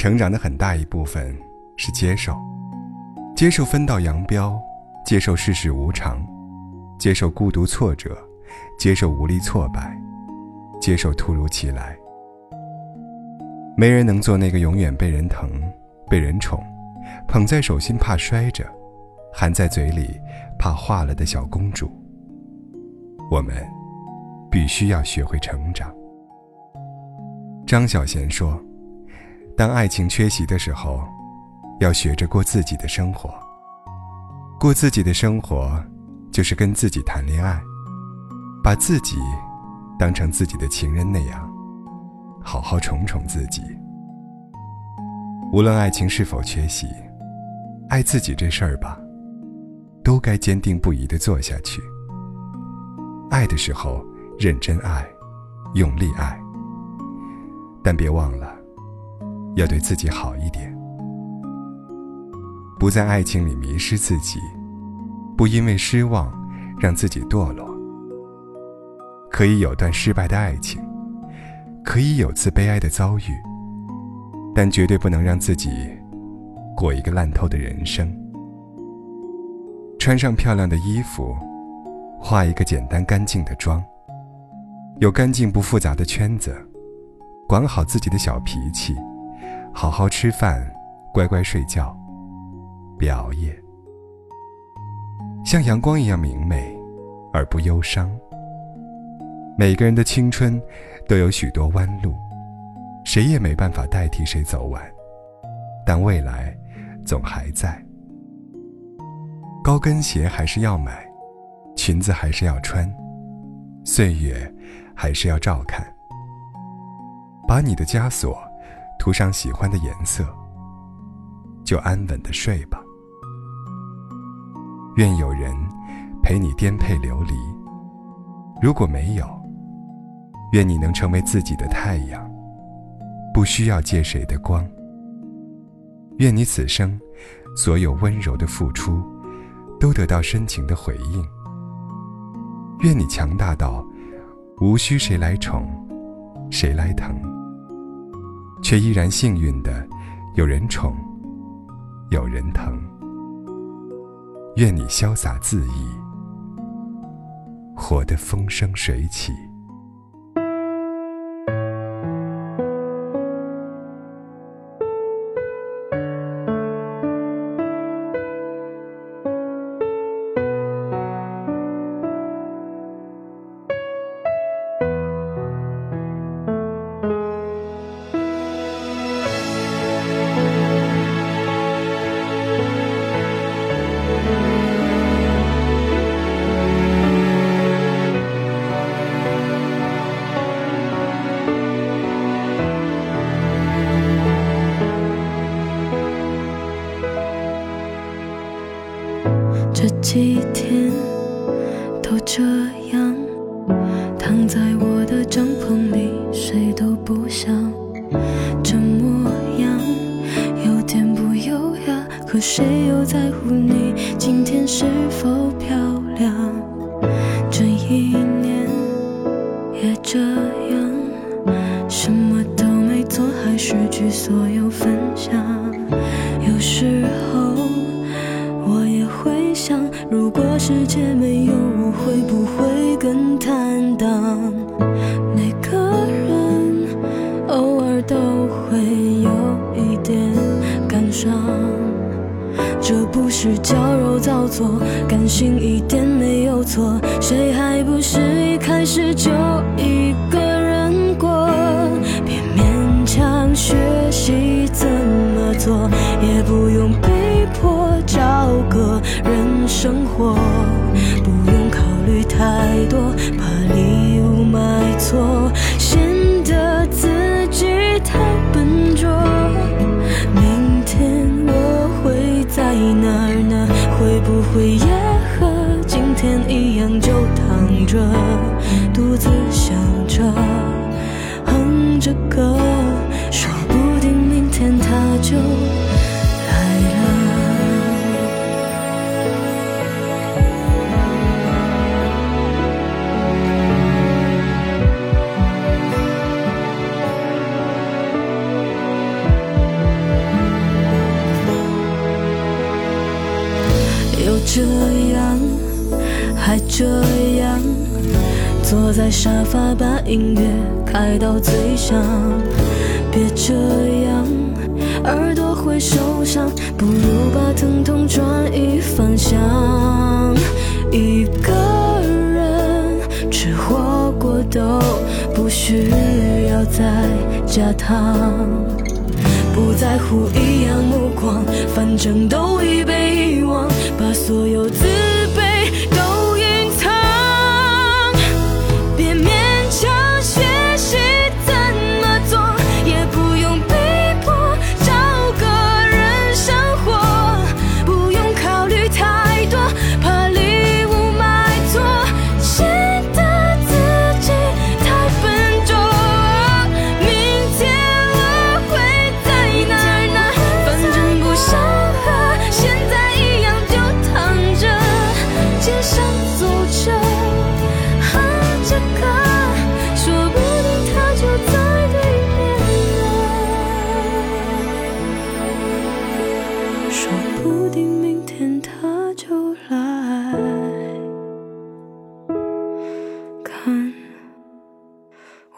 成长的很大一部分是接受，接受分道扬镳，接受世事无常，接受孤独挫折，接受无力挫败，接受突如其来。没人能做那个永远被人疼、被人宠、捧在手心怕摔着、含在嘴里怕化了的小公主。我们必须要学会成长。张小娴说：“当爱情缺席的时候，要学着过自己的生活。过自己的生活，就是跟自己谈恋爱，把自己当成自己的情人那样，好好宠宠自己。无论爱情是否缺席，爱自己这事儿吧，都该坚定不移地做下去。爱的时候，认真爱，用力爱。”但别忘了，要对自己好一点，不在爱情里迷失自己，不因为失望让自己堕落。可以有段失败的爱情，可以有次悲哀的遭遇，但绝对不能让自己过一个烂透的人生。穿上漂亮的衣服，化一个简单干净的妆，有干净不复杂的圈子。管好自己的小脾气，好好吃饭，乖乖睡觉，别熬夜。像阳光一样明媚，而不忧伤。每个人的青春都有许多弯路，谁也没办法代替谁走完，但未来总还在。高跟鞋还是要买，裙子还是要穿，岁月还是要照看。把你的枷锁涂上喜欢的颜色，就安稳的睡吧。愿有人陪你颠沛流离，如果没有，愿你能成为自己的太阳，不需要借谁的光。愿你此生所有温柔的付出，都得到深情的回应。愿你强大到无需谁来宠，谁来疼。却依然幸运的，有人宠，有人疼。愿你潇洒恣意，活得风生水起。这几天都这样，躺在我的帐篷里，谁都不想。这模样有点不优雅，可谁又在乎你今天是否漂亮？这一年也这样，什么都没做，还失去所有分享。世界没有我，会不会更坦荡？每个人偶尔都会有一点感伤，这不是矫揉造作，感性一点没有错。谁还不是一开始就一个人过？别勉强学习怎么做，也不用被迫找个人。生活不用考虑太多，怕礼物买错，显得自己太笨拙。明天我会在哪儿呢？会不会也和今天一样，就躺着，独自想着，哼着歌，这样坐在沙发，把音乐开到最响。别这样，耳朵会受伤，不如把疼痛转移方向。一个人吃火锅都不需要再加糖，不在乎异样目光，反正都已被遗忘，把所有自。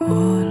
Oh.